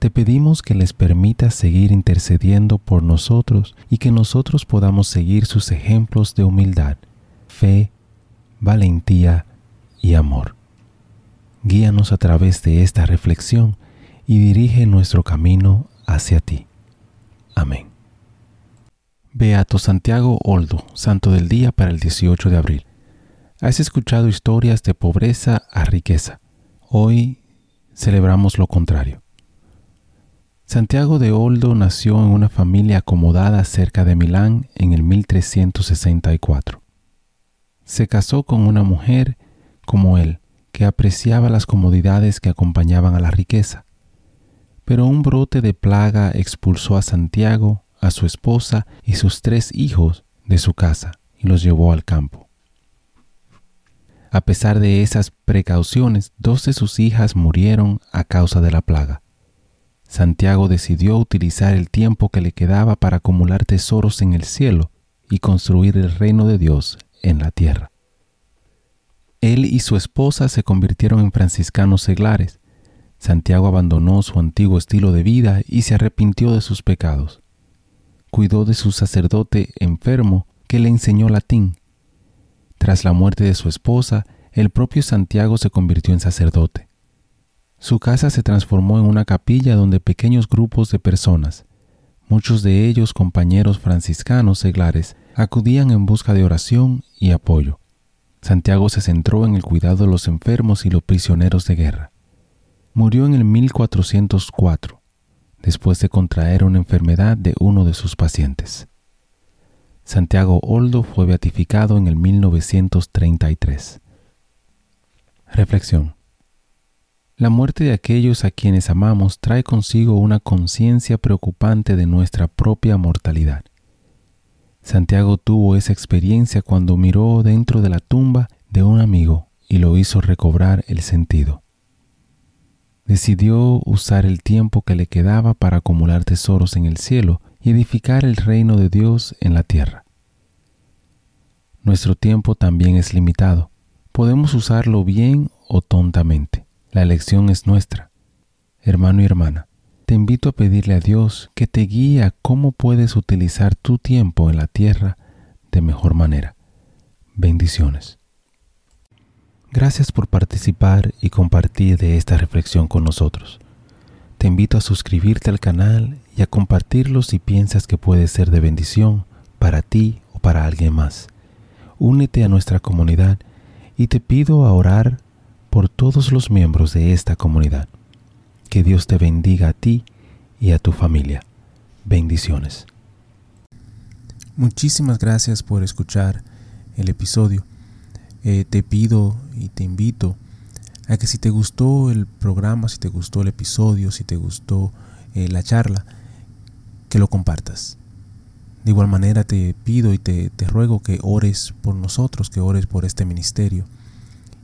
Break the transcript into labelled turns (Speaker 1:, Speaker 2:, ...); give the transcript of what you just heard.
Speaker 1: te pedimos que les permitas seguir intercediendo por nosotros y que nosotros podamos seguir sus ejemplos de humildad, fe, valentía y amor. Guíanos a través de esta reflexión y dirige nuestro camino hacia ti. Amén. Beato Santiago Oldo, Santo del Día para el 18 de abril. Has escuchado historias de pobreza a riqueza. Hoy celebramos lo contrario. Santiago de Oldo nació en una familia acomodada cerca de Milán en el 1364. Se casó con una mujer como él, que apreciaba las comodidades que acompañaban a la riqueza. Pero un brote de plaga expulsó a Santiago, a su esposa y sus tres hijos de su casa y los llevó al campo. A pesar de esas precauciones, dos de sus hijas murieron a causa de la plaga. Santiago decidió utilizar el tiempo que le quedaba para acumular tesoros en el cielo y construir el reino de Dios en la tierra. Él y su esposa se convirtieron en franciscanos seglares. Santiago abandonó su antiguo estilo de vida y se arrepintió de sus pecados. Cuidó de su sacerdote enfermo que le enseñó latín. Tras la muerte de su esposa, el propio Santiago se convirtió en sacerdote. Su casa se transformó en una capilla donde pequeños grupos de personas, muchos de ellos compañeros franciscanos seglares, acudían en busca de oración y apoyo. Santiago se centró en el cuidado de los enfermos y los prisioneros de guerra. Murió en el 1404, después de contraer una enfermedad de uno de sus pacientes. Santiago Oldo fue beatificado en el 1933. Reflexión. La muerte de aquellos a quienes amamos trae consigo una conciencia preocupante de nuestra propia mortalidad. Santiago tuvo esa experiencia cuando miró dentro de la tumba de un amigo y lo hizo recobrar el sentido. Decidió usar el tiempo que le quedaba para acumular tesoros en el cielo y edificar el reino de Dios en la tierra. Nuestro tiempo también es limitado. Podemos usarlo bien o tontamente. La elección es nuestra. Hermano y hermana, te invito a pedirle a Dios que te guíe a cómo puedes utilizar tu tiempo en la tierra de mejor manera. Bendiciones. Gracias por participar y compartir de esta reflexión con nosotros. Te invito a suscribirte al canal y a compartirlo si piensas que puede ser de bendición para ti o para alguien más. Únete a nuestra comunidad y te pido a orar por todos los miembros de esta comunidad. Que Dios te bendiga a ti y a tu familia. Bendiciones. Muchísimas gracias por escuchar el episodio. Eh, te pido y te invito a que si te gustó el programa, si te gustó el episodio, si te gustó eh, la charla, que lo compartas. De igual manera te pido y te, te ruego que ores por nosotros, que ores por este ministerio